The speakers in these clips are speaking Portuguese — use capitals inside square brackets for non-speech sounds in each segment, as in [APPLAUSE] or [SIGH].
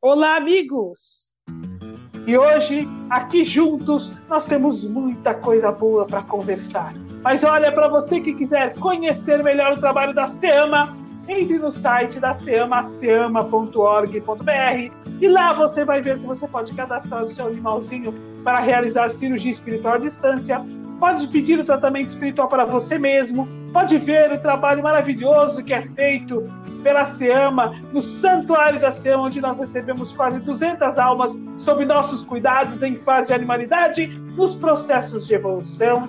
Olá, amigos! E hoje, aqui juntos, nós temos muita coisa boa para conversar. Mas olha, para você que quiser conhecer melhor o trabalho da SEAMA, entre no site da SEAMA, seama.org.br, e lá você vai ver que você pode cadastrar o seu animalzinho para realizar cirurgia espiritual à distância, pode pedir o tratamento espiritual para você mesmo, pode ver o trabalho maravilhoso que é feito pela SEAMA, no Santuário da SEAMA, onde nós recebemos quase 200 almas sob nossos cuidados em fase de animalidade, nos processos de evolução.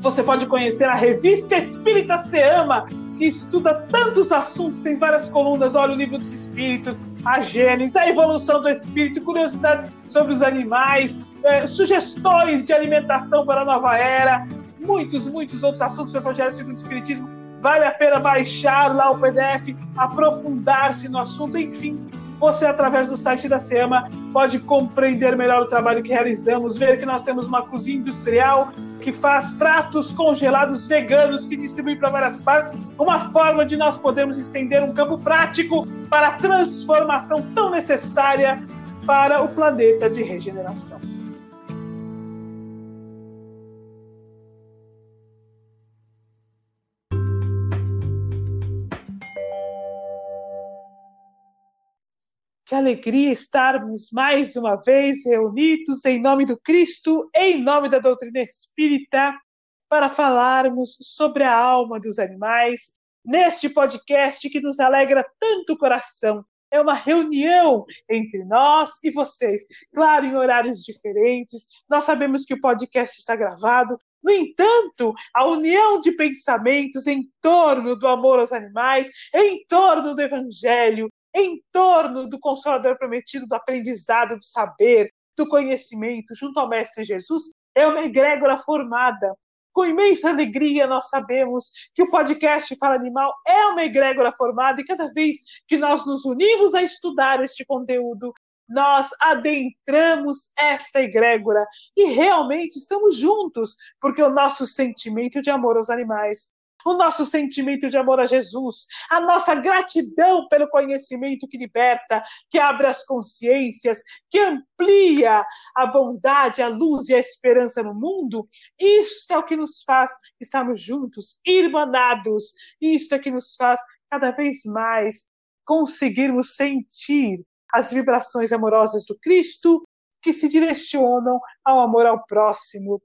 Você pode conhecer a revista Espírita SEAMA, que estuda tantos assuntos, tem várias colunas, olha o livro dos espíritos, a gênese, a evolução do espírito, curiosidades sobre os animais, é, sugestões de alimentação para a nova era, muitos, muitos outros assuntos do Evangelho segundo o Espiritismo. Vale a pena baixar lá o PDF, aprofundar-se no assunto, enfim. Você, através do site da SEMA, pode compreender melhor o trabalho que realizamos, ver que nós temos uma cozinha industrial que faz pratos congelados veganos que distribui para várias partes, uma forma de nós podermos estender um campo prático para a transformação tão necessária para o planeta de regeneração. Que alegria estarmos mais uma vez reunidos em nome do Cristo, em nome da doutrina espírita, para falarmos sobre a alma dos animais, neste podcast que nos alegra tanto o coração. É uma reunião entre nós e vocês, claro, em horários diferentes. Nós sabemos que o podcast está gravado, no entanto, a união de pensamentos em torno do amor aos animais, em torno do Evangelho, em torno do Consolador prometido, do aprendizado, do saber, do conhecimento, junto ao Mestre Jesus, é uma egrégora formada. Com imensa alegria, nós sabemos que o podcast Fala Animal é uma egrégora formada e cada vez que nós nos unimos a estudar este conteúdo, nós adentramos esta egrégora e realmente estamos juntos, porque o nosso sentimento de amor aos animais o nosso sentimento de amor a Jesus, a nossa gratidão pelo conhecimento que liberta, que abre as consciências, que amplia a bondade, a luz e a esperança no mundo, isso é o que nos faz estarmos juntos, irmanados, isso é que nos faz cada vez mais conseguirmos sentir as vibrações amorosas do Cristo que se direcionam ao amor ao próximo,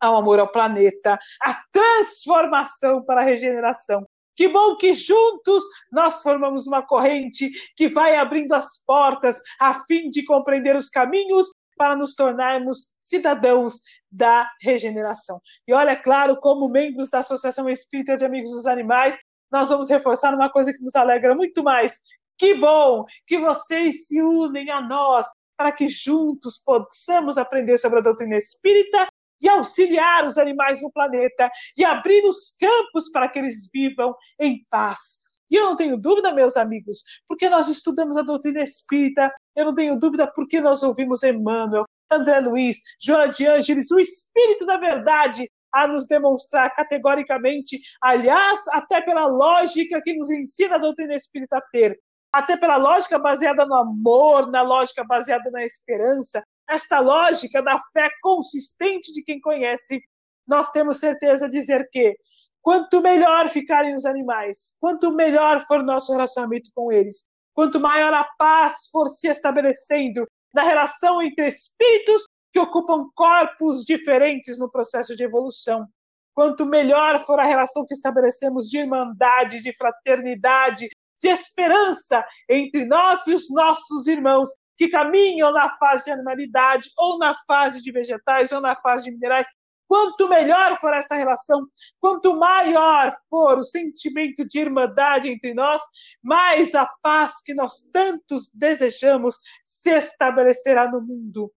ao amor ao planeta, a transformação para a regeneração. Que bom que juntos nós formamos uma corrente que vai abrindo as portas a fim de compreender os caminhos para nos tornarmos cidadãos da regeneração. E olha, claro, como membros da Associação Espírita de Amigos dos Animais, nós vamos reforçar uma coisa que nos alegra muito mais. Que bom que vocês se unem a nós para que juntos possamos aprender sobre a doutrina espírita e auxiliar os animais no planeta e abrir os campos para que eles vivam em paz. E eu não tenho dúvida, meus amigos, porque nós estudamos a doutrina espírita, eu não tenho dúvida porque nós ouvimos Emmanuel, André Luiz, Joana de Ângeles, o Espírito da Verdade, a nos demonstrar categoricamente, aliás, até pela lógica que nos ensina a doutrina espírita a ter, até pela lógica baseada no amor, na lógica baseada na esperança, esta lógica da fé consistente de quem conhece, nós temos certeza de dizer que quanto melhor ficarem os animais, quanto melhor for nosso relacionamento com eles, quanto maior a paz for se estabelecendo na relação entre espíritos que ocupam corpos diferentes no processo de evolução, quanto melhor for a relação que estabelecemos de irmandade, de fraternidade, de esperança entre nós e os nossos irmãos, que caminham na fase de animalidade, ou na fase de vegetais, ou na fase de minerais. Quanto melhor for essa relação, quanto maior for o sentimento de irmandade entre nós, mais a paz que nós tantos desejamos se estabelecerá no mundo.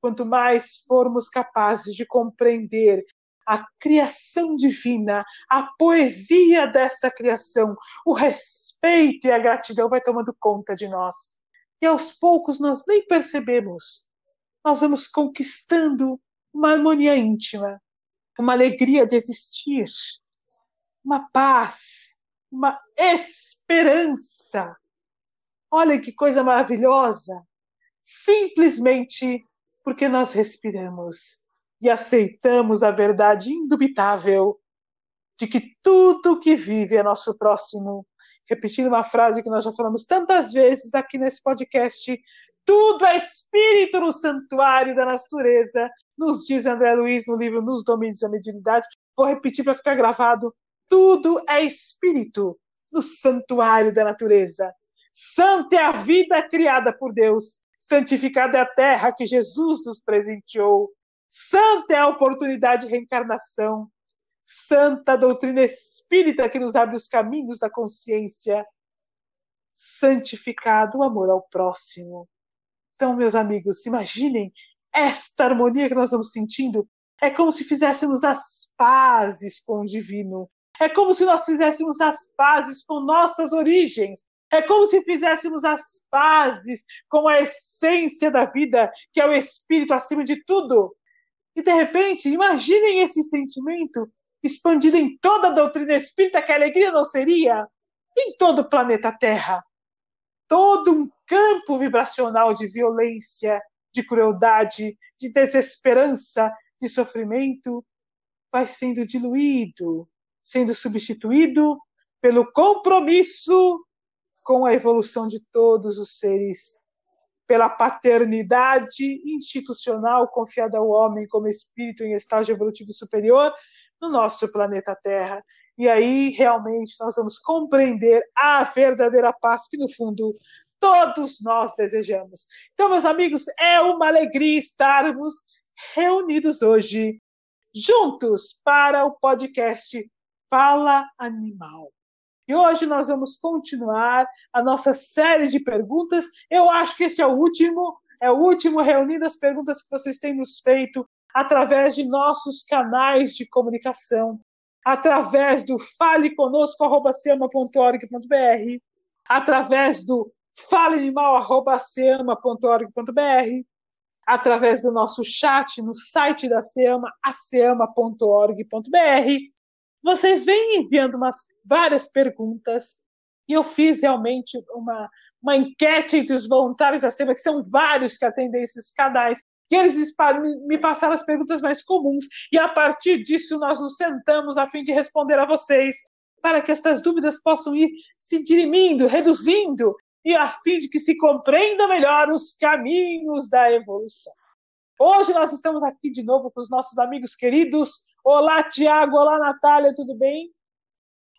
Quanto mais formos capazes de compreender a criação divina, a poesia desta criação, o respeito e a gratidão vai tomando conta de nós e aos poucos nós nem percebemos. Nós vamos conquistando uma harmonia íntima, uma alegria de existir, uma paz, uma esperança. Olha que coisa maravilhosa! Simplesmente porque nós respiramos e aceitamos a verdade indubitável de que tudo que vive é nosso próximo. Repetindo uma frase que nós já falamos tantas vezes aqui nesse podcast: tudo é espírito no santuário da natureza, nos diz André Luiz no livro Nos Domínios da Mediunidade. Vou repetir para ficar gravado: tudo é espírito no santuário da natureza. Santa é a vida criada por Deus, santificada é a terra que Jesus nos presenteou. Santa é a oportunidade de reencarnação. Santa doutrina espírita que nos abre os caminhos da consciência. Santificado o amor ao próximo. Então, meus amigos, imaginem esta harmonia que nós estamos sentindo. É como se fizéssemos as pazes com o divino. É como se nós fizéssemos as pazes com nossas origens. É como se fizéssemos as pazes com a essência da vida, que é o espírito acima de tudo. E de repente, imaginem esse sentimento expandido em toda a doutrina espírita, que a alegria não seria em todo o planeta Terra. Todo um campo vibracional de violência, de crueldade, de desesperança, de sofrimento, vai sendo diluído, sendo substituído pelo compromisso com a evolução de todos os seres, pela paternidade institucional confiada ao homem como espírito em estágio evolutivo superior no nosso planeta Terra. E aí realmente nós vamos compreender a verdadeira paz que, no fundo, todos nós desejamos. Então, meus amigos, é uma alegria estarmos reunidos hoje, juntos, para o podcast Fala Animal. E hoje nós vamos continuar a nossa série de perguntas. Eu acho que esse é o último, é o último reunindo as perguntas que vocês têm nos feito através de nossos canais de comunicação, através do faleconosco.org.br, através do faleanimal.org.br, através do nosso chat no site da SEAMA, aceama.org.br. Vocês vêm enviando umas várias perguntas e eu fiz realmente uma, uma enquete entre os voluntários da SEMA, que são vários que atendem esses canais, eles me passaram as perguntas mais comuns, e a partir disso nós nos sentamos a fim de responder a vocês, para que estas dúvidas possam ir se dirimindo, reduzindo, e a fim de que se compreenda melhor os caminhos da evolução. Hoje nós estamos aqui de novo com os nossos amigos queridos. Olá, Tiago. Olá, Natália. Tudo bem?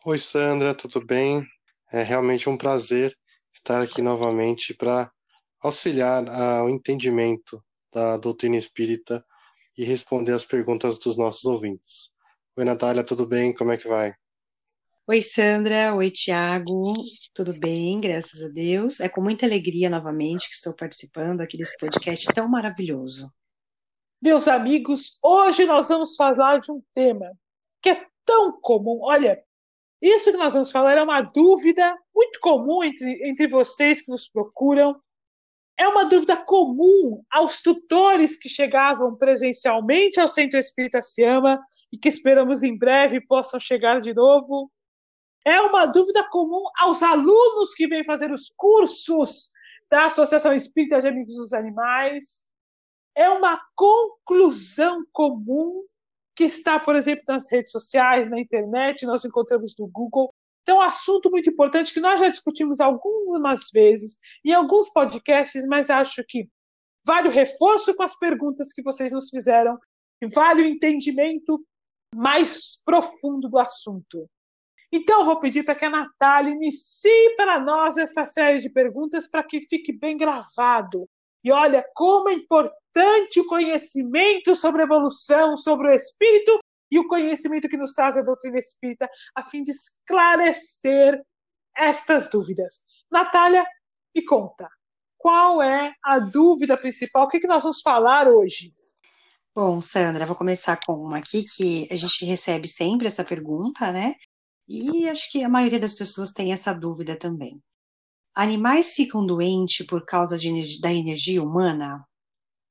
Oi, Sandra. Tudo bem? É realmente um prazer estar aqui novamente para auxiliar ao entendimento da doutrina espírita e responder as perguntas dos nossos ouvintes. Oi, Natália. Tudo bem? Como é que vai? Oi, Sandra. Oi, Tiago. Tudo bem, graças a Deus. É com muita alegria novamente que estou participando aqui desse podcast tão maravilhoso. Meus amigos, hoje nós vamos falar de um tema que é tão comum. Olha, isso que nós vamos falar é uma dúvida muito comum entre, entre vocês que nos procuram. É uma dúvida comum aos tutores que chegavam presencialmente ao Centro Espírita Siama e que esperamos em breve possam chegar de novo. É uma dúvida comum aos alunos que vêm fazer os cursos da Associação Espírita de Amigos dos Animais. É uma conclusão comum que está, por exemplo, nas redes sociais, na internet, nós encontramos no Google. Então, um assunto muito importante que nós já discutimos algumas vezes em alguns podcasts, mas acho que vale o reforço com as perguntas que vocês nos fizeram, vale o entendimento mais profundo do assunto. Então, vou pedir para que a Natália inicie para nós esta série de perguntas para que fique bem gravado. E olha como é importante o conhecimento sobre evolução, sobre o espírito e o conhecimento que nos traz a doutrina espírita, a fim de esclarecer estas dúvidas. Natália, me conta, qual é a dúvida principal? O que, que nós vamos falar hoje? Bom, Sandra, vou começar com uma aqui que a gente recebe sempre essa pergunta, né? E acho que a maioria das pessoas tem essa dúvida também. Animais ficam doentes por causa de, da energia humana?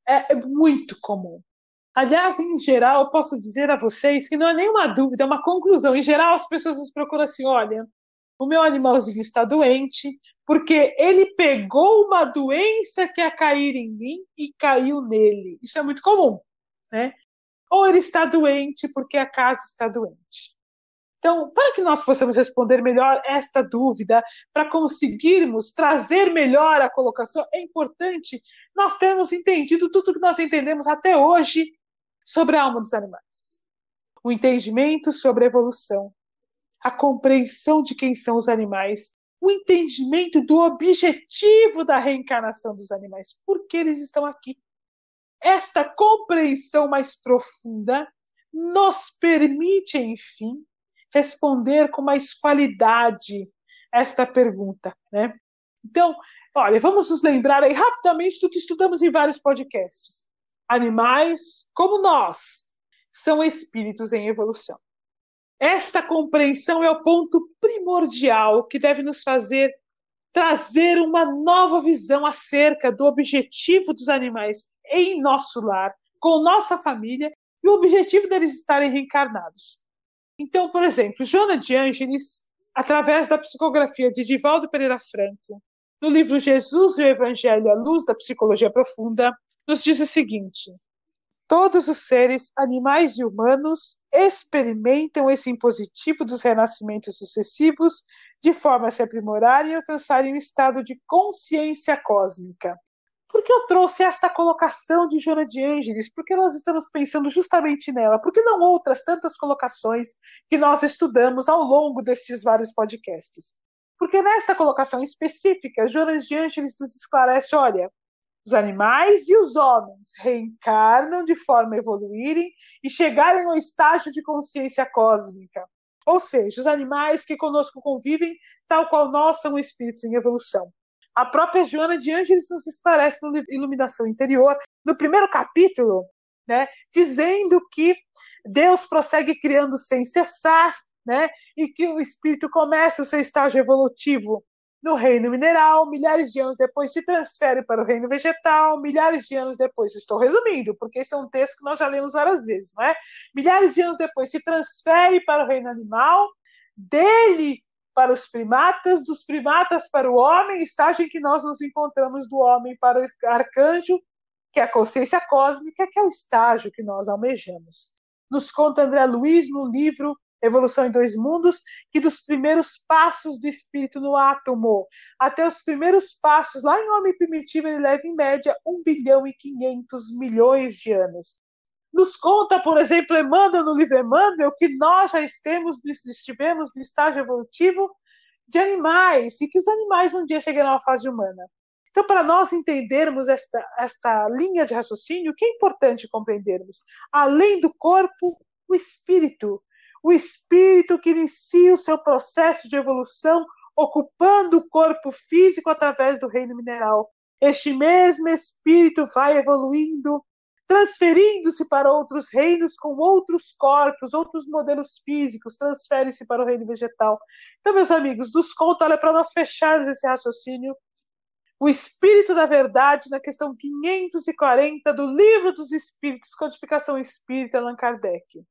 É, é muito comum. Aliás, em geral, posso dizer a vocês que não é nenhuma dúvida, é uma conclusão. Em geral, as pessoas nos procuram assim: olha, o meu animalzinho está doente porque ele pegou uma doença que ia cair em mim e caiu nele. Isso é muito comum, né? Ou ele está doente porque a casa está doente. Então, para que nós possamos responder melhor esta dúvida, para conseguirmos trazer melhor a colocação, é importante nós termos entendido tudo que nós entendemos até hoje sobre a alma dos animais. O entendimento sobre a evolução, a compreensão de quem são os animais, o entendimento do objetivo da reencarnação dos animais, por que eles estão aqui. Esta compreensão mais profunda nos permite, enfim, responder com mais qualidade esta pergunta, né? Então, olha, vamos nos lembrar aí rapidamente do que estudamos em vários podcasts. Animais, como nós, são espíritos em evolução. Esta compreensão é o ponto primordial que deve nos fazer trazer uma nova visão acerca do objetivo dos animais em nosso lar, com nossa família e o objetivo deles estarem reencarnados. Então, por exemplo, Joana de Ângeles, através da psicografia de Divaldo Pereira Franco, no livro Jesus e o Evangelho à Luz da Psicologia Profunda, nos diz o seguinte: Todos os seres, animais e humanos, experimentam esse impositivo dos renascimentos sucessivos de forma a se aprimorarem e alcançarem um estado de consciência cósmica. Por que eu trouxe esta colocação de Joana de Ângeles? Porque nós estamos pensando justamente nela. Por que não outras tantas colocações que nós estudamos ao longo destes vários podcasts? Porque nesta colocação específica, Joana de Ângeles nos esclarece: olha, os animais e os homens reencarnam de forma a evoluírem e chegarem ao estágio de consciência cósmica. Ou seja, os animais que conosco convivem, tal qual nós, são espíritos em evolução. A própria Joana de Ângeles nos esclarece no livro Iluminação Interior, no primeiro capítulo, né, dizendo que Deus prossegue criando sem cessar, né, e que o espírito começa o seu estágio evolutivo no reino mineral, milhares de anos depois se transfere para o reino vegetal, milhares de anos depois, estou resumindo, porque esse é um texto que nós já lemos várias vezes, não é? Milhares de anos depois se transfere para o reino animal, dele para os primatas, dos primatas para o homem, estágio em que nós nos encontramos do homem para o arcanjo, que é a consciência cósmica, que é o estágio que nós almejamos. Nos conta André Luiz no livro Evolução em Dois Mundos, que dos primeiros passos do espírito no átomo até os primeiros passos lá em homem primitivo, ele leva em média 1 bilhão e 500 milhões de anos. Nos conta, por exemplo, Emmanuel no livro Emmanuel, que nós já estemos, estivemos no estágio evolutivo de animais e que os animais um dia chegarão à fase humana. Então, para nós entendermos esta, esta linha de raciocínio, o que é importante compreendermos? Além do corpo, o espírito o espírito que inicia o seu processo de evolução ocupando o corpo físico através do reino mineral. Este mesmo espírito vai evoluindo, transferindo-se para outros reinos com outros corpos, outros modelos físicos, transfere-se para o reino vegetal. Então, meus amigos, dos contos, olha, para nós fecharmos esse raciocínio, o Espírito da Verdade, na questão 540 do Livro dos Espíritos, Codificação Espírita, Allan Kardec.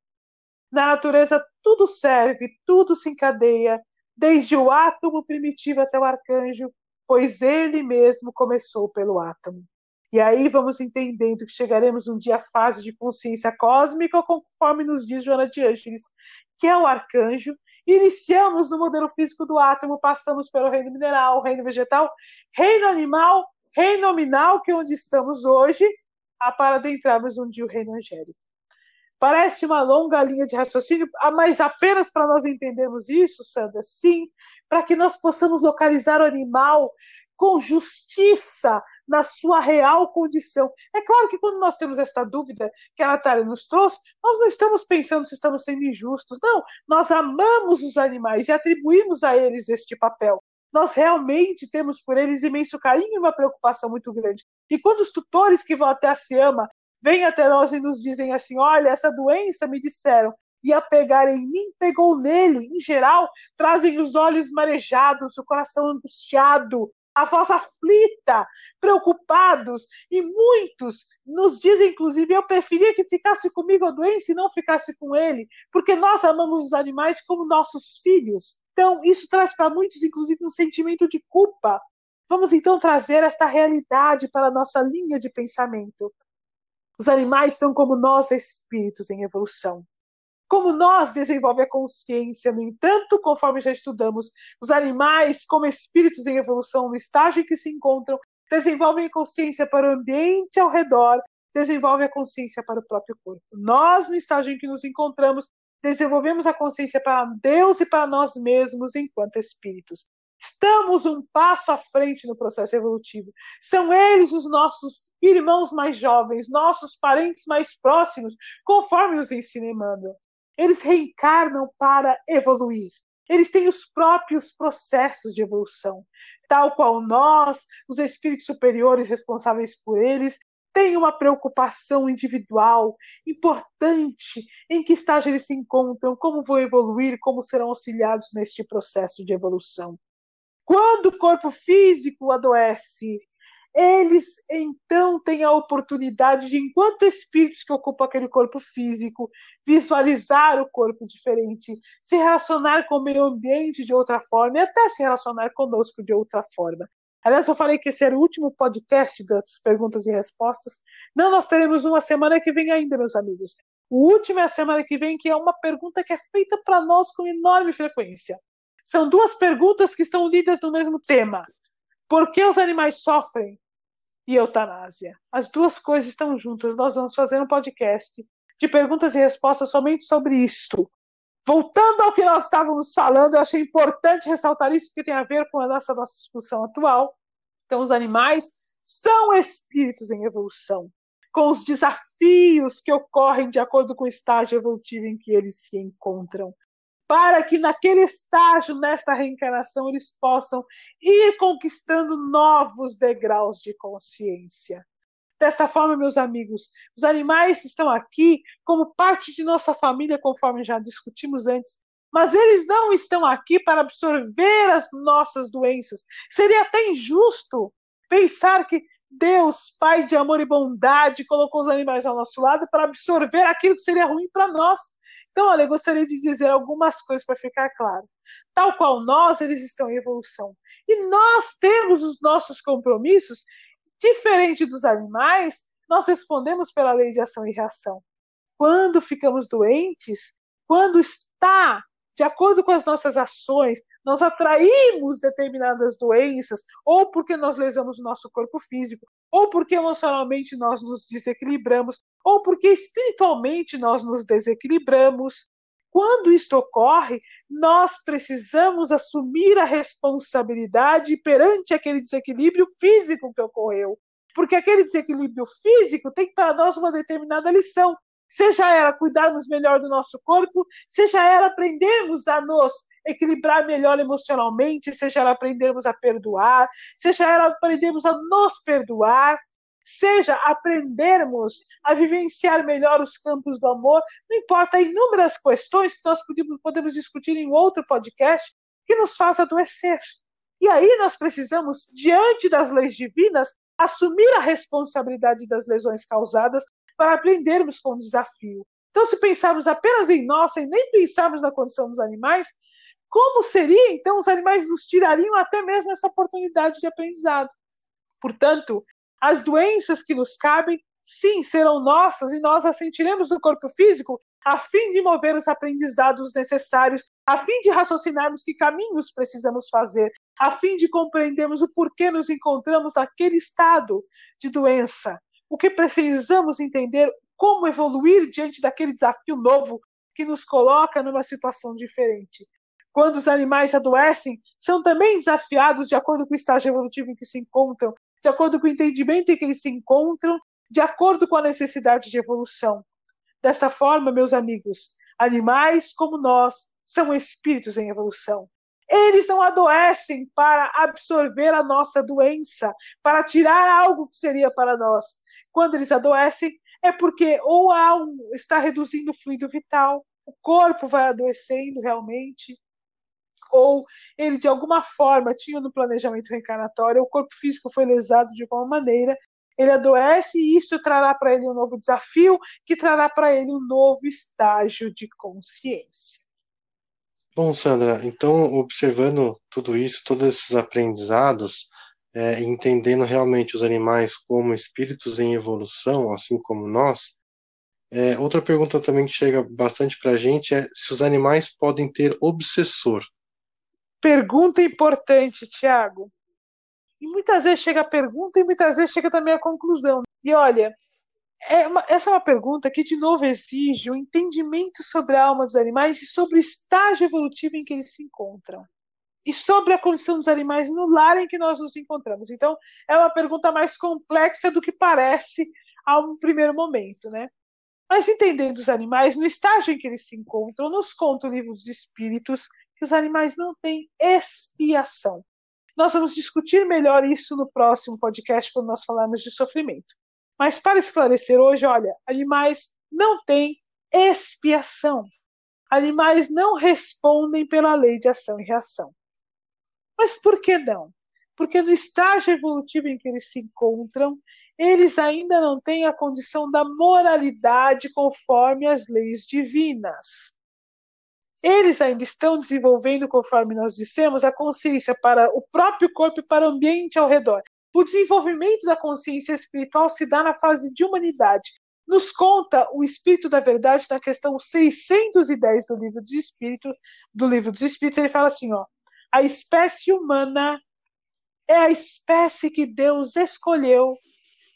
Na natureza, tudo serve, tudo se encadeia, desde o átomo primitivo até o arcanjo, pois ele mesmo começou pelo átomo. E aí vamos entendendo que chegaremos um dia à fase de consciência cósmica, conforme nos diz Joana de Ângeles, que é o arcanjo. Iniciamos no modelo físico do átomo, passamos pelo reino mineral, reino vegetal, reino animal, reino nominal, que é onde estamos hoje, para adentrarmos um dia o reino angélico. Parece uma longa linha de raciocínio, ah, mas apenas para nós entendermos isso, Sandra, sim, para que nós possamos localizar o animal com justiça na sua real condição. É claro que quando nós temos esta dúvida que a Natália nos trouxe, nós não estamos pensando se estamos sendo injustos, não. Nós amamos os animais e atribuímos a eles este papel. Nós realmente temos por eles imenso carinho e uma preocupação muito grande. E quando os tutores que vão até a Ciama vêm até nós e nos dizem assim: olha, essa doença me disseram, ia pegar em mim, pegou nele. Em geral, trazem os olhos marejados, o coração angustiado, a voz aflita, preocupados, e muitos nos dizem, inclusive, eu preferia que ficasse comigo a doença e não ficasse com ele, porque nós amamos os animais como nossos filhos. Então, isso traz para muitos, inclusive, um sentimento de culpa. Vamos então trazer esta realidade para a nossa linha de pensamento. Os animais são como nós, espíritos em evolução. Como nós desenvolve a consciência, no entanto, conforme já estudamos, os animais, como espíritos em evolução, no estágio em que se encontram, desenvolvem a consciência para o ambiente ao redor, desenvolvem a consciência para o próprio corpo. Nós, no estágio em que nos encontramos, desenvolvemos a consciência para Deus e para nós mesmos enquanto espíritos. Estamos um passo à frente no processo evolutivo. São eles os nossos irmãos mais jovens, nossos parentes mais próximos, conforme nos ensina Emmanuel. Eles reencarnam para evoluir. Eles têm os próprios processos de evolução, tal qual nós, os espíritos superiores responsáveis por eles, têm uma preocupação individual importante em que estágio eles se encontram, como vão evoluir, como serão auxiliados neste processo de evolução. Quando o corpo físico adoece, eles então têm a oportunidade de, enquanto espíritos que ocupam aquele corpo físico, visualizar o corpo diferente, se relacionar com o meio ambiente de outra forma e até se relacionar conosco de outra forma. Aliás, eu falei que esse era o último podcast das perguntas e respostas. Não, nós teremos uma semana que vem ainda, meus amigos. O último é a semana que vem, que é uma pergunta que é feita para nós com enorme frequência. São duas perguntas que estão unidas no mesmo tema. Por que os animais sofrem e eutanásia? As duas coisas estão juntas. Nós vamos fazer um podcast de perguntas e respostas somente sobre isto. Voltando ao que nós estávamos falando, eu achei importante ressaltar isso, porque tem a ver com a nossa, nossa discussão atual. Então, os animais são espíritos em evolução, com os desafios que ocorrem de acordo com o estágio evolutivo em que eles se encontram para que naquele estágio, nesta reencarnação, eles possam ir conquistando novos degraus de consciência. Desta forma, meus amigos, os animais estão aqui como parte de nossa família, conforme já discutimos antes, mas eles não estão aqui para absorver as nossas doenças. Seria até injusto pensar que Deus, Pai de amor e bondade, colocou os animais ao nosso lado para absorver aquilo que seria ruim para nós. Então, olha, eu gostaria de dizer algumas coisas para ficar claro. Tal qual nós, eles estão em evolução. E nós temos os nossos compromissos, diferente dos animais, nós respondemos pela lei de ação e reação. Quando ficamos doentes, quando está de acordo com as nossas ações, nós atraímos determinadas doenças, ou porque nós lesamos o nosso corpo físico, ou porque emocionalmente nós nos desequilibramos, ou porque espiritualmente nós nos desequilibramos. Quando isto ocorre, nós precisamos assumir a responsabilidade perante aquele desequilíbrio físico que ocorreu. Porque aquele desequilíbrio físico tem para nós uma determinada lição seja ela cuidarmos melhor do nosso corpo, seja ela aprendermos a nos equilibrar melhor emocionalmente, seja ela aprendermos a perdoar, seja ela aprendermos a nos perdoar, seja aprendermos a vivenciar melhor os campos do amor, não importa, inúmeras questões que nós podemos, podemos discutir em outro podcast que nos faz adoecer. E aí nós precisamos, diante das leis divinas, assumir a responsabilidade das lesões causadas para aprendermos com o desafio. Então, se pensarmos apenas em nós, sem nem pensarmos na condição dos animais, como seria, então, os animais nos tirariam até mesmo essa oportunidade de aprendizado. Portanto, as doenças que nos cabem, sim, serão nossas e nós as sentiremos no corpo físico a fim de mover os aprendizados necessários, a fim de raciocinarmos que caminhos precisamos fazer, a fim de compreendermos o porquê nos encontramos naquele estado de doença, o que precisamos entender como evoluir diante daquele desafio novo que nos coloca numa situação diferente. Quando os animais adoecem, são também desafiados de acordo com o estágio evolutivo em que se encontram, de acordo com o entendimento em que eles se encontram, de acordo com a necessidade de evolução. Dessa forma, meus amigos, animais como nós são espíritos em evolução. Eles não adoecem para absorver a nossa doença, para tirar algo que seria para nós. Quando eles adoecem, é porque ou há um, está reduzindo o fluido vital, o corpo vai adoecendo realmente, ou ele de alguma forma tinha no planejamento reencarnatório, o corpo físico foi lesado de alguma maneira, ele adoece e isso trará para ele um novo desafio, que trará para ele um novo estágio de consciência. Bom, Sandra, então, observando tudo isso, todos esses aprendizados, é, entendendo realmente os animais como espíritos em evolução, assim como nós, é, outra pergunta também que chega bastante para a gente é se os animais podem ter obsessor. Pergunta importante, Tiago. E muitas vezes chega a pergunta e muitas vezes chega também a conclusão. E olha, é uma, essa é uma pergunta que, de novo, exige um entendimento sobre a alma dos animais e sobre o estágio evolutivo em que eles se encontram. E sobre a condição dos animais no lar em que nós nos encontramos. Então, é uma pergunta mais complexa do que parece a um primeiro momento, né? Mas entendendo os animais, no estágio em que eles se encontram, nos conta o livro dos Espíritos que os animais não têm expiação. Nós vamos discutir melhor isso no próximo podcast, quando nós falarmos de sofrimento. Mas para esclarecer hoje, olha, animais não têm expiação. Animais não respondem pela lei de ação e reação. Mas por que não? Porque no estágio evolutivo em que eles se encontram, eles ainda não têm a condição da moralidade conforme as leis divinas. Eles ainda estão desenvolvendo, conforme nós dissemos, a consciência para o próprio corpo e para o ambiente ao redor. O desenvolvimento da consciência espiritual se dá na fase de humanidade. Nos conta o Espírito da Verdade na questão 610 do livro dos Espíritos, do livro dos Espíritos, ele fala assim, ó: a espécie humana é a espécie que Deus escolheu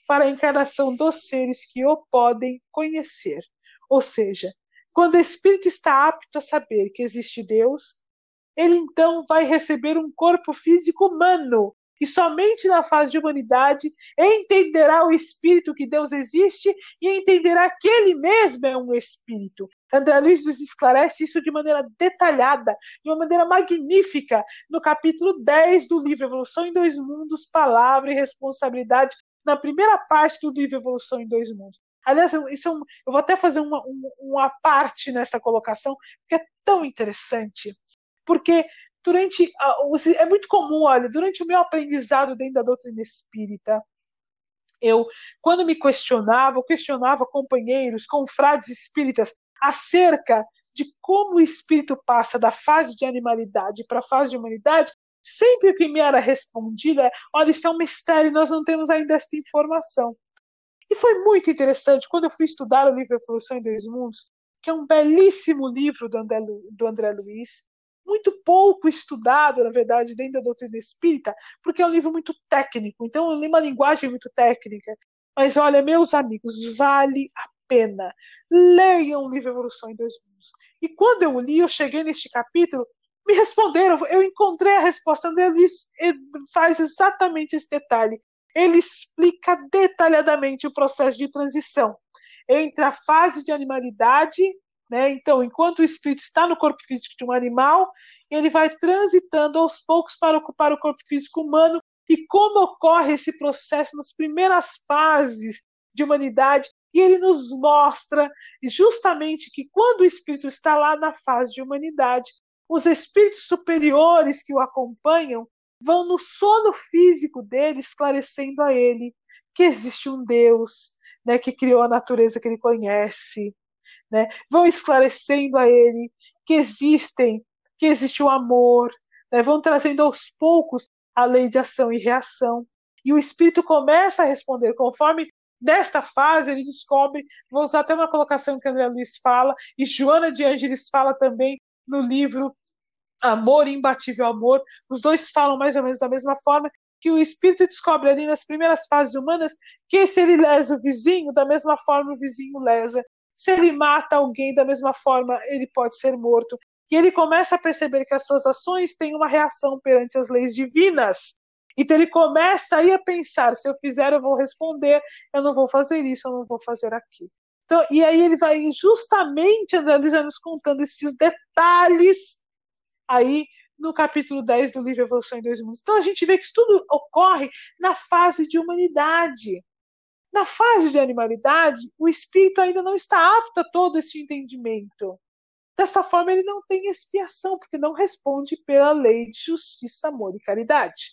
para a encarnação dos seres que o podem conhecer. Ou seja, quando o espírito está apto a saber que existe Deus, ele então vai receber um corpo físico humano e somente na fase de humanidade entenderá o espírito que Deus existe e entenderá que ele mesmo é um espírito. André Luiz nos esclarece isso de maneira detalhada, de uma maneira magnífica, no capítulo 10 do livro Evolução em Dois Mundos, Palavra e Responsabilidade, na primeira parte do livro Evolução em Dois Mundos. Aliás, isso é um, eu vou até fazer uma, uma parte nessa colocação, porque é tão interessante. Porque durante é muito comum, olha, durante o meu aprendizado dentro da doutrina espírita, eu, quando me questionava, eu questionava companheiros, confrades espíritas acerca de como o espírito passa da fase de animalidade para a fase de humanidade, sempre o que me era respondido é: olha, isso é um mistério, nós não temos ainda esta informação. E foi muito interessante quando eu fui estudar o livro Evolução em Dois Mundos, que é um belíssimo livro do André, do André Luiz, muito pouco estudado, na verdade, dentro da doutrina espírita, porque é um livro muito técnico, então eu li uma linguagem muito técnica. Mas olha, meus amigos, vale a pena. Leiam o livro Evolução em Dois Mundos. E quando eu li, eu cheguei neste capítulo, me responderam, eu encontrei a resposta. André Luiz faz exatamente esse detalhe. Ele explica detalhadamente o processo de transição entre a fase de animalidade né? Então, enquanto o espírito está no corpo físico de um animal, ele vai transitando aos poucos para ocupar o corpo físico humano. E como ocorre esse processo nas primeiras fases de humanidade? E ele nos mostra justamente que quando o espírito está lá na fase de humanidade, os espíritos superiores que o acompanham vão no sono físico dele, esclarecendo a ele que existe um Deus né, que criou a natureza que ele conhece, né? Vão esclarecendo a ele que existem, que existe o amor, né? vão trazendo aos poucos a lei de ação e reação. E o espírito começa a responder conforme nesta fase ele descobre, vou usar até uma colocação que André Luiz fala, e Joana de Ângeles fala também no livro Amor, Imbatível Amor, os dois falam mais ou menos da mesma forma, que o espírito descobre ali nas primeiras fases humanas que se ele lesa o vizinho, da mesma forma o vizinho lesa. Se ele mata alguém da mesma forma, ele pode ser morto. E ele começa a perceber que as suas ações têm uma reação perante as leis divinas. Então ele começa aí a pensar: se eu fizer, eu vou responder, eu não vou fazer isso, eu não vou fazer aquilo. Então, e aí ele vai justamente, André já nos contando esses detalhes aí no capítulo 10 do livro Evolução em Dois Mundos. Então a gente vê que isso tudo ocorre na fase de humanidade. Na fase de animalidade, o espírito ainda não está apto a todo esse entendimento. Desta forma, ele não tem expiação, porque não responde pela lei de justiça, amor e caridade.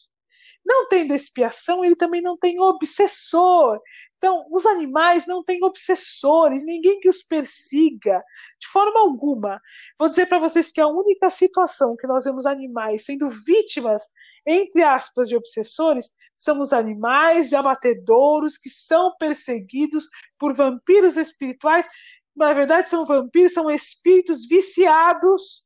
Não tendo expiação, ele também não tem obsessor. Então, os animais não têm obsessores, ninguém que os persiga, de forma alguma. Vou dizer para vocês que a única situação que nós vemos animais sendo vítimas, entre aspas, de obsessores, são os animais de abatedouros que são perseguidos por vampiros espirituais. Na verdade, são vampiros, são espíritos viciados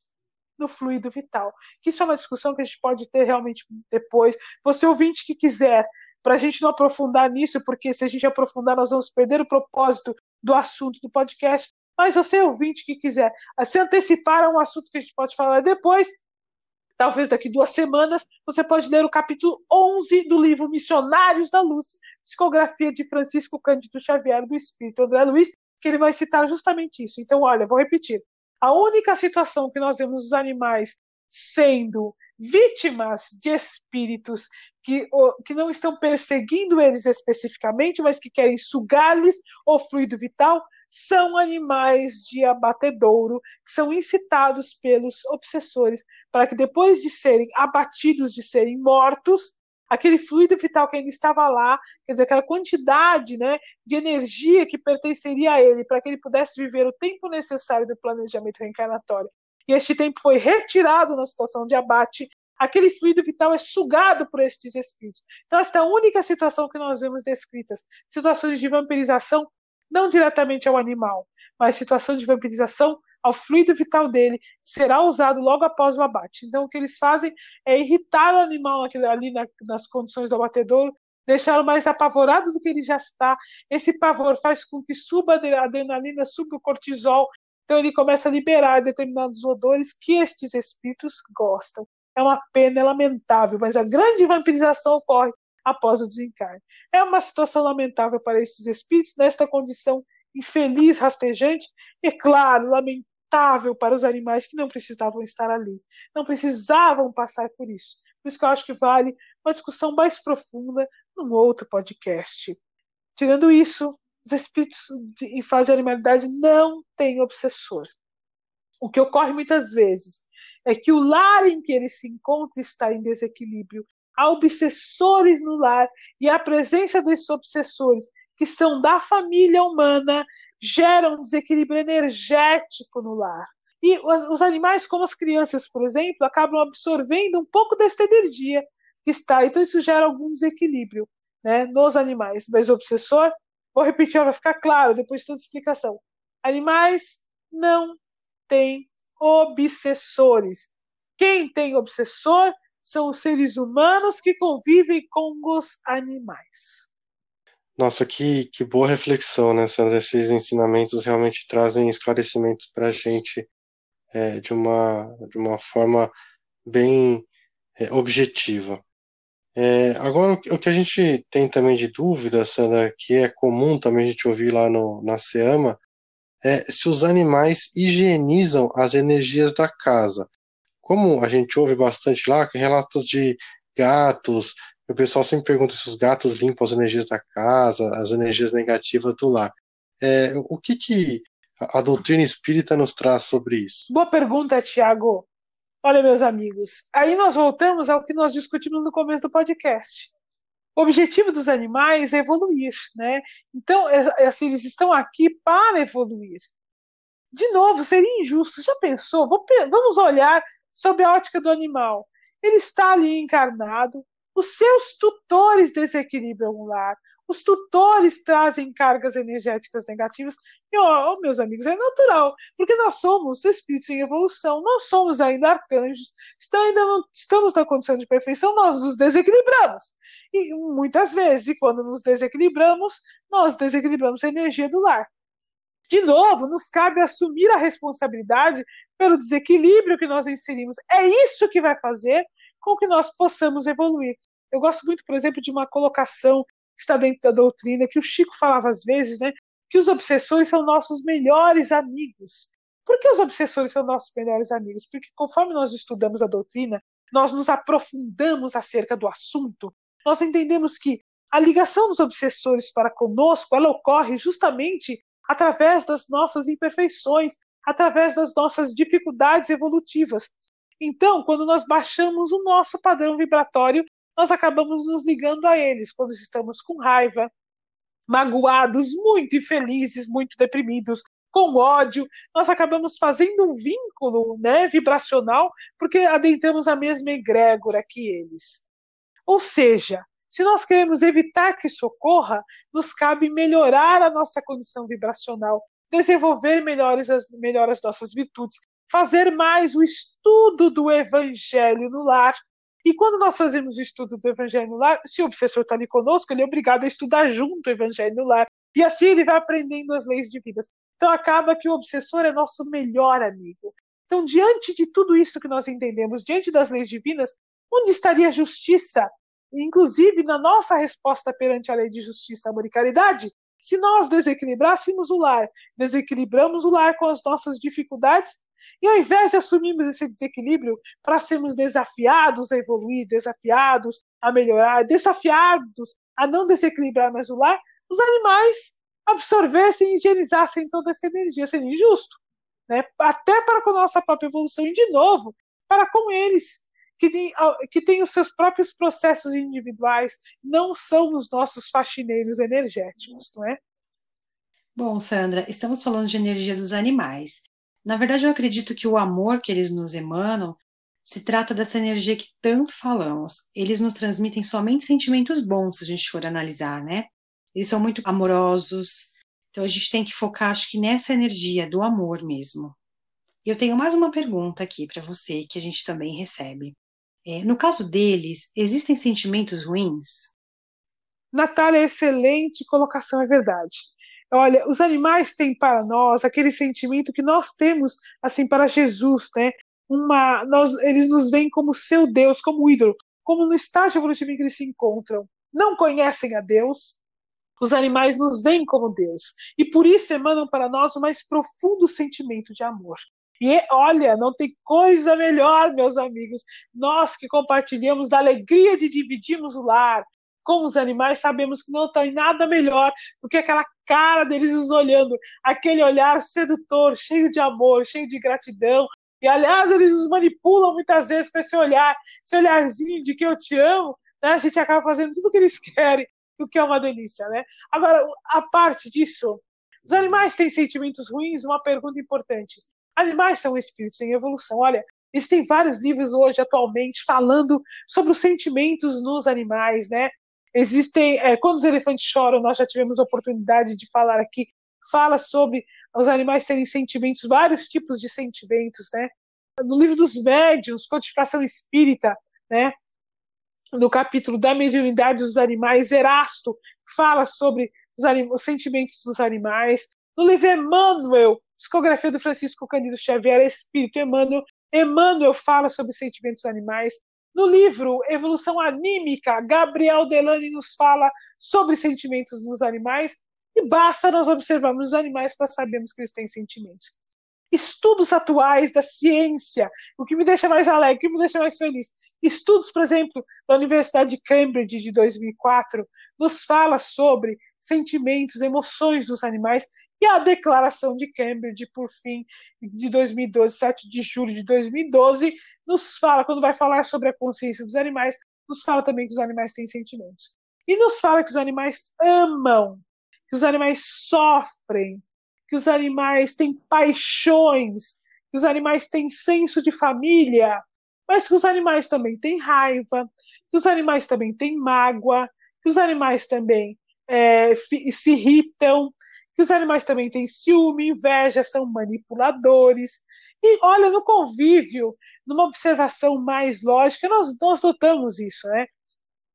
no fluido vital. Que isso é uma discussão que a gente pode ter realmente depois. Você ouvinte que quiser, para a gente não aprofundar nisso, porque se a gente aprofundar, nós vamos perder o propósito do assunto do podcast. Mas você ouvinte que quiser se antecipar a um assunto que a gente pode falar depois, talvez daqui duas semanas, você pode ler o capítulo 11 do livro Missionários da Luz, psicografia de Francisco Cândido Xavier do Espírito André Luiz, que ele vai citar justamente isso. Então, olha, vou repetir. A única situação que nós vemos os animais sendo vítimas de espíritos que, que não estão perseguindo eles especificamente, mas que querem sugar-lhes o fluido vital, são animais de abatedouro, que são incitados pelos obsessores para que depois de serem abatidos, de serem mortos, aquele fluido vital que ainda estava lá, quer dizer, aquela quantidade né, de energia que pertenceria a ele, para que ele pudesse viver o tempo necessário do planejamento reencarnatório. E este tempo foi retirado na situação de abate, aquele fluido vital é sugado por estes espíritos. Então, esta é a única situação que nós vemos descritas, situações de vampirização, não diretamente ao animal, mas situação de vampirização ao fluido vital dele, será usado logo após o abate. Então, o que eles fazem é irritar o animal ali nas condições do abatedouro, deixá-lo mais apavorado do que ele já está. Esse pavor faz com que suba a adrenalina, suba o cortisol, então ele começa a liberar determinados odores que estes espíritos gostam. É uma pena, é lamentável, mas a grande vampirização ocorre após o desencarne. É uma situação lamentável para esses espíritos nesta condição infeliz, rastejante, e claro, lamentável para os animais que não precisavam estar ali, não precisavam passar por isso. Por isso que eu acho que vale uma discussão mais profunda num outro podcast. Tirando isso, os espíritos em fase de animalidade não têm obsessor. O que ocorre muitas vezes é que o lar em que ele se encontra está em desequilíbrio. Há obsessores no lar e a presença desses obsessores que são da família humana geram um desequilíbrio energético no lar. E os, animais, como as crianças, por exemplo, acabam absorvendo um pouco dessa energia que está. Então, isso gera algum desequilíbrio né, nos animais. Mas o obsessor, vou repetir para ficar claro, depois de tanta explicação: animais não têm obsessores. Quem tem obsessor são os seres humanos que convivem com os animais. Nossa, que, que boa reflexão, né, Sandra? Esses ensinamentos realmente trazem esclarecimentos para a gente é, de, uma, de uma forma bem é, objetiva. É, agora, o que a gente tem também de dúvida, Sandra, que é comum também a gente ouvir lá no, na SEAMA, é se os animais higienizam as energias da casa. Como a gente ouve bastante lá, relatos de gatos, o pessoal sempre pergunta se os gatos limpam as energias da casa, as energias negativas do lar. É, o que, que a doutrina espírita nos traz sobre isso? Boa pergunta, Tiago. Olha, meus amigos, aí nós voltamos ao que nós discutimos no começo do podcast. O objetivo dos animais é evoluir, né? Então, é, é assim, eles estão aqui para evoluir. De novo, seria injusto. Já pensou? Vamos olhar sob a ótica do animal. Ele está ali encarnado, os seus tutores desequilibram o lar. Os tutores trazem cargas energéticas negativas. E, ó, ó, meus amigos, é natural, porque nós somos espíritos em evolução, não somos ainda arcanjos, ainda não estamos na condição de perfeição, nós nos desequilibramos. E muitas vezes, quando nos desequilibramos, nós desequilibramos a energia do lar. De novo, nos cabe assumir a responsabilidade pelo desequilíbrio que nós inserimos. É isso que vai fazer com que nós possamos evoluir. Eu gosto muito, por exemplo, de uma colocação que está dentro da doutrina, que o Chico falava às vezes, né, que os obsessores são nossos melhores amigos. Por que os obsessores são nossos melhores amigos? Porque conforme nós estudamos a doutrina, nós nos aprofundamos acerca do assunto, nós entendemos que a ligação dos obsessores para conosco, ela ocorre justamente através das nossas imperfeições, através das nossas dificuldades evolutivas. Então, quando nós baixamos o nosso padrão vibratório, nós acabamos nos ligando a eles quando estamos com raiva, magoados, muito infelizes, muito deprimidos, com ódio, nós acabamos fazendo um vínculo né, vibracional porque adentramos a mesma egrégora que eles. Ou seja, se nós queremos evitar que isso ocorra, nos cabe melhorar a nossa condição vibracional, desenvolver melhores as, melhor as nossas virtudes, fazer mais o estudo do evangelho no lar. E quando nós fazemos o estudo do evangelho no lar, se o obsessor está ali conosco, ele é obrigado a estudar junto o evangelho no lar. E assim ele vai aprendendo as leis divinas. Então acaba que o obsessor é nosso melhor amigo. Então, diante de tudo isso que nós entendemos, diante das leis divinas, onde estaria a justiça? Inclusive, na nossa resposta perante a lei de justiça, amor e caridade, se nós desequilibrássemos o lar, desequilibramos o lar com as nossas dificuldades, e ao invés de assumirmos esse desequilíbrio para sermos desafiados a evoluir, desafiados a melhorar, desafiados a não desequilibrar mais o lar, os animais absorvessem e higienizassem toda essa energia. Seria injusto. Né? Até para com a nossa própria evolução, e de novo, para com eles, que têm, que têm os seus próprios processos individuais, não são os nossos faxineiros energéticos, não é? Bom, Sandra, estamos falando de energia dos animais. Na verdade, eu acredito que o amor que eles nos emanam se trata dessa energia que tanto falamos. Eles nos transmitem somente sentimentos bons, se a gente for analisar, né? Eles são muito amorosos. Então a gente tem que focar, acho que nessa energia do amor mesmo. Eu tenho mais uma pergunta aqui para você que a gente também recebe. É, no caso deles, existem sentimentos ruins? Natália, excelente colocação, é verdade. Olha, os animais têm para nós aquele sentimento que nós temos assim para Jesus, né? Uma, nós, eles nos veem como seu Deus, como ídolo, como no estágio evolutivo em que eles se encontram. Não conhecem a Deus, os animais nos veem como Deus e por isso emanam para nós o mais profundo sentimento de amor. E olha, não tem coisa melhor, meus amigos, nós que compartilhamos da alegria de dividirmos o lar, com os animais, sabemos que não tem nada melhor do que aquela cara deles nos olhando, aquele olhar sedutor, cheio de amor, cheio de gratidão. E aliás, eles nos manipulam muitas vezes com esse olhar, esse olharzinho de que eu te amo, né? A gente acaba fazendo tudo o que eles [LAUGHS] querem, o que é uma delícia, né? Agora, a parte disso, os animais têm sentimentos ruins? Uma pergunta importante. Animais são espíritos em evolução. Olha, existem vários livros hoje, atualmente, falando sobre os sentimentos nos animais, né? Existem, é, quando os elefantes choram, nós já tivemos a oportunidade de falar aqui, fala sobre os animais terem sentimentos, vários tipos de sentimentos, né? No livro dos médiuns, codificação espírita, né? No capítulo da mediunidade dos animais, Erasto fala sobre os, os sentimentos dos animais. No livro Emmanuel, psicografia do Francisco Cândido Xavier, Espírito Emmanuel, Emmanuel fala sobre os sentimentos animais. No livro Evolução Anímica, Gabriel Delane nos fala sobre sentimentos nos animais e basta nós observarmos os animais para sabermos que eles têm sentimentos. Estudos atuais da ciência, o que me deixa mais alegre, o que me deixa mais feliz. Estudos, por exemplo, da Universidade de Cambridge de 2004, nos fala sobre sentimentos, emoções dos animais e a Declaração de Cambridge, por fim, de 2012, 7 de julho de 2012, nos fala, quando vai falar sobre a consciência dos animais, nos fala também que os animais têm sentimentos. E nos fala que os animais amam, que os animais sofrem, que os animais têm paixões, que os animais têm senso de família, mas que os animais também têm raiva, que os animais também têm mágoa, que os animais também é, se irritam, que os animais também têm ciúme, inveja, são manipuladores. E olha, no convívio, numa observação mais lógica, nós, nós notamos isso, né?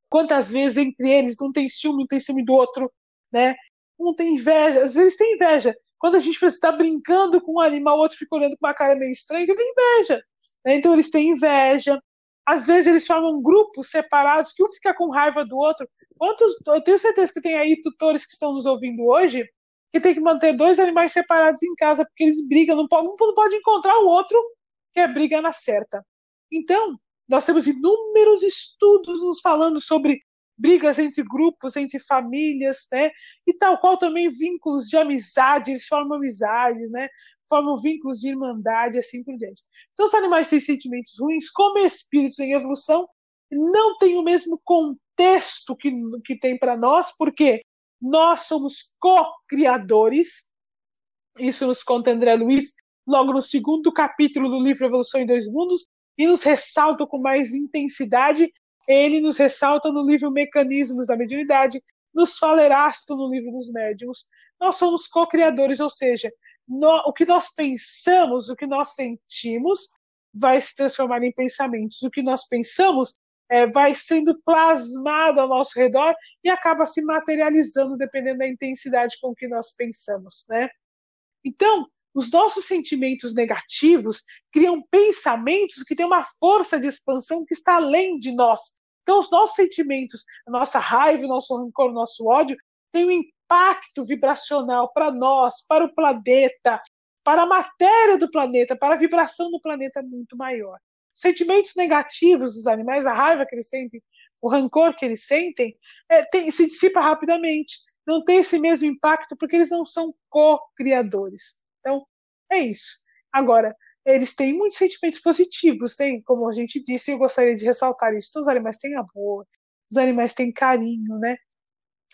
Quantas vezes entre eles não tem ciúme, não tem ciúme do outro, né? Um tem inveja, às vezes tem inveja. Quando a gente está brincando com um animal, o outro fica olhando com uma cara meio estranha, ele tem inveja. Né? Então eles têm inveja. Às vezes eles formam grupos separados, que um fica com raiva do outro. Quantos, eu tenho certeza que tem aí tutores que estão nos ouvindo hoje que tem que manter dois animais separados em casa, porque eles brigam, não pode, não pode encontrar o outro que é briga na certa. Então, nós temos inúmeros estudos nos falando sobre brigas entre grupos, entre famílias, né? E tal qual também vínculos de amizade, eles formam amizades, né? Formam vínculos de irmandade, assim por diante. Então, os animais têm sentimentos ruins, como espíritos em evolução, não tem o mesmo contexto que, que tem para nós, porque nós somos co-criadores. Isso nos conta André Luiz, logo no segundo capítulo do livro Evolução em Dois Mundos, e nos ressalta com mais intensidade. Ele nos ressalta no livro Mecanismos da Mediunidade, nos fala Erasto no livro dos Médiuns. Nós somos co-criadores, ou seja, no, o que nós pensamos, o que nós sentimos, vai se transformar em pensamentos. O que nós pensamos é, vai sendo plasmado ao nosso redor e acaba se materializando dependendo da intensidade com que nós pensamos, né? Então, os nossos sentimentos negativos criam pensamentos que têm uma força de expansão que está além de nós. Então, os nossos sentimentos, a nossa raiva, o nosso rancor, o nosso ódio, têm um impacto vibracional para nós, para o planeta, para a matéria do planeta, para a vibração do planeta muito maior. Sentimentos negativos dos animais, a raiva que eles sentem, o rancor que eles sentem, é, tem, se dissipa rapidamente. Não tem esse mesmo impacto porque eles não são co-criadores. Então, é isso. Agora, eles têm muitos sentimentos positivos, tem, como a gente disse, eu gostaria de ressaltar isso. Então, os animais têm amor, os animais têm carinho, né?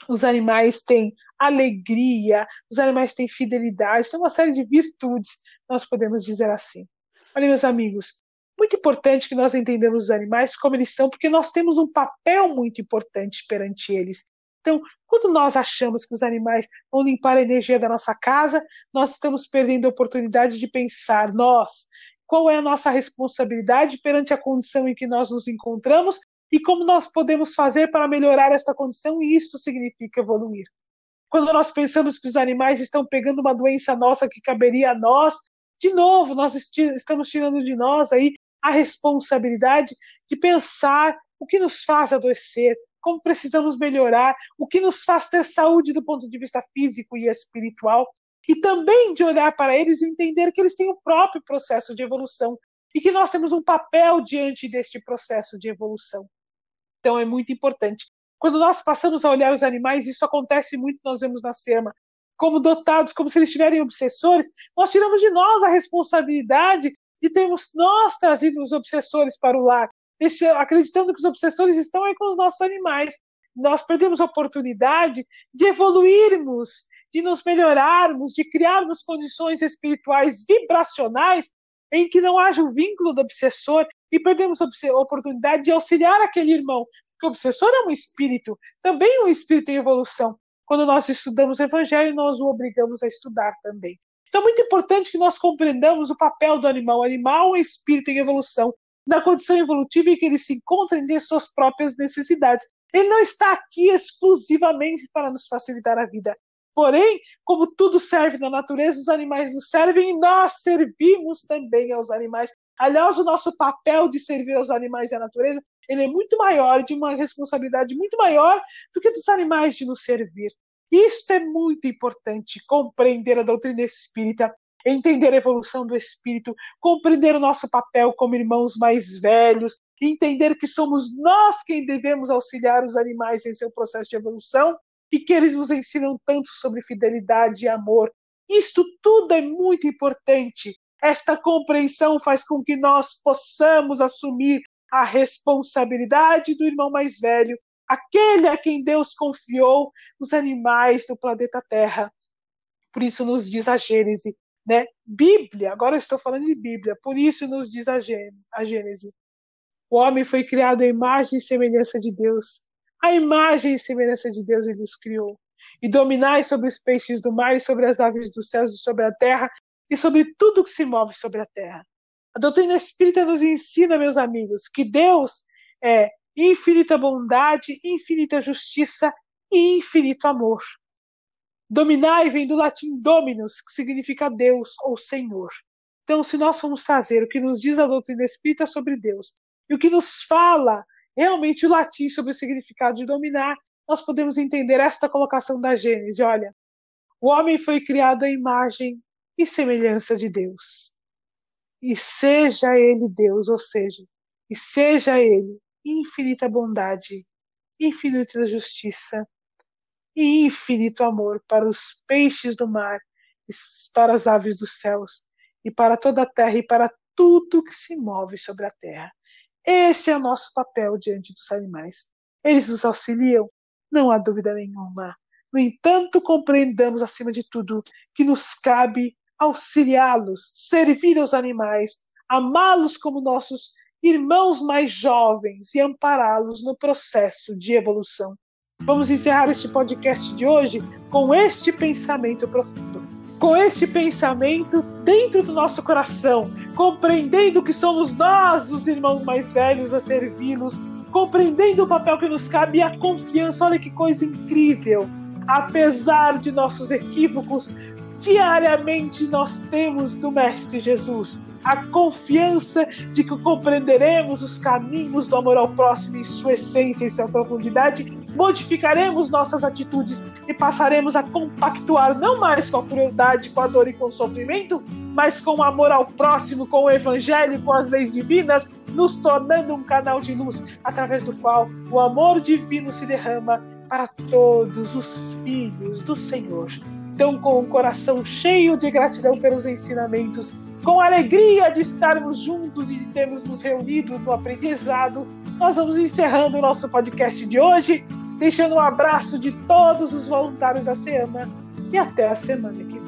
Os animais têm alegria, os animais têm fidelidade, tem uma série de virtudes, nós podemos dizer assim. Olha, meus amigos, muito importante que nós entendamos os animais como eles são, porque nós temos um papel muito importante perante eles. Então, quando nós achamos que os animais vão limpar a energia da nossa casa, nós estamos perdendo a oportunidade de pensar, nós, qual é a nossa responsabilidade perante a condição em que nós nos encontramos e como nós podemos fazer para melhorar esta condição, e isso significa evoluir. Quando nós pensamos que os animais estão pegando uma doença nossa que caberia a nós, de novo, nós estamos tirando de nós aí a responsabilidade de pensar o que nos faz adoecer, como precisamos melhorar, o que nos faz ter saúde do ponto de vista físico e espiritual, e também de olhar para eles e entender que eles têm o próprio processo de evolução e que nós temos um papel diante deste processo de evolução. Então é muito importante. Quando nós passamos a olhar os animais, isso acontece muito, nós vemos na SEMA, como dotados, como se eles estiverem obsessores, nós tiramos de nós a responsabilidade de termos nós trazido os obsessores para o lar, acreditando que os obsessores estão aí com os nossos animais. Nós perdemos a oportunidade de evoluirmos, de nos melhorarmos, de criarmos condições espirituais vibracionais em que não haja o vínculo do obsessor e perdemos a oportunidade de auxiliar aquele irmão, porque o obsessor é um espírito, também um espírito em evolução. Quando nós estudamos o evangelho, nós o obrigamos a estudar também. Então, é muito importante que nós compreendamos o papel do animal. O animal é espírito em evolução, na condição evolutiva em que ele se encontra em suas próprias necessidades. Ele não está aqui exclusivamente para nos facilitar a vida. Porém, como tudo serve na natureza, os animais nos servem e nós servimos também aos animais. Aliás, o nosso papel de servir aos animais e à natureza, ele é muito maior, de uma responsabilidade muito maior do que dos animais de nos servir. Isto é muito importante, compreender a doutrina espírita, entender a evolução do espírito, compreender o nosso papel como irmãos mais velhos, entender que somos nós quem devemos auxiliar os animais em seu processo de evolução e que eles nos ensinam tanto sobre fidelidade e amor. Isto tudo é muito importante. Esta compreensão faz com que nós possamos assumir a responsabilidade do irmão mais velho aquele a quem Deus confiou os animais do planeta Terra. Por isso nos diz a Gênese, né? Bíblia, agora eu estou falando de Bíblia, por isso nos diz a Gênese. O homem foi criado à imagem e semelhança de Deus. A imagem e semelhança de Deus ele os criou. E dominai sobre os peixes do mar e sobre as aves dos céus e sobre a terra e sobre tudo que se move sobre a terra. A doutrina espírita nos ensina, meus amigos, que Deus é infinita bondade, infinita justiça e infinito amor. Dominai vem do latim dominus, que significa Deus ou Senhor. Então, se nós formos trazer o que nos diz a doutrina espírita sobre Deus e o que nos fala realmente o latim sobre o significado de dominar, nós podemos entender esta colocação da Gênesis. Olha, o homem foi criado à imagem e semelhança de Deus. E seja ele Deus, ou seja, e seja ele infinita bondade, infinita justiça e infinito amor para os peixes do mar, para as aves dos céus, e para toda a terra e para tudo que se move sobre a terra. Este é o nosso papel diante dos animais. Eles nos auxiliam, não há dúvida nenhuma. No entanto, compreendamos acima de tudo que nos cabe auxiliá-los, servir aos animais, amá-los como nossos irmãos mais jovens e ampará-los no processo de evolução. Vamos encerrar este podcast de hoje com este pensamento profundo. Com este pensamento dentro do nosso coração, compreendendo que somos nós, os irmãos mais velhos, a servi-los, compreendendo o papel que nos cabe e a confiança. Olha que coisa incrível! Apesar de nossos equívocos, diariamente nós temos do Mestre Jesus a confiança de que compreenderemos os caminhos do amor ao próximo em sua essência e sua profundidade, modificaremos nossas atitudes e passaremos a compactuar não mais com a crueldade, com a dor e com o sofrimento, mas com o amor ao próximo, com o evangelho, com as leis divinas, nos tornando um canal de luz através do qual o amor divino se derrama para todos os filhos do Senhor. Então, com o coração cheio de gratidão pelos ensinamentos, com a alegria de estarmos juntos e de termos nos reunido no aprendizado, nós vamos encerrando o nosso podcast de hoje, deixando um abraço de todos os voluntários da SEAMA e até a semana que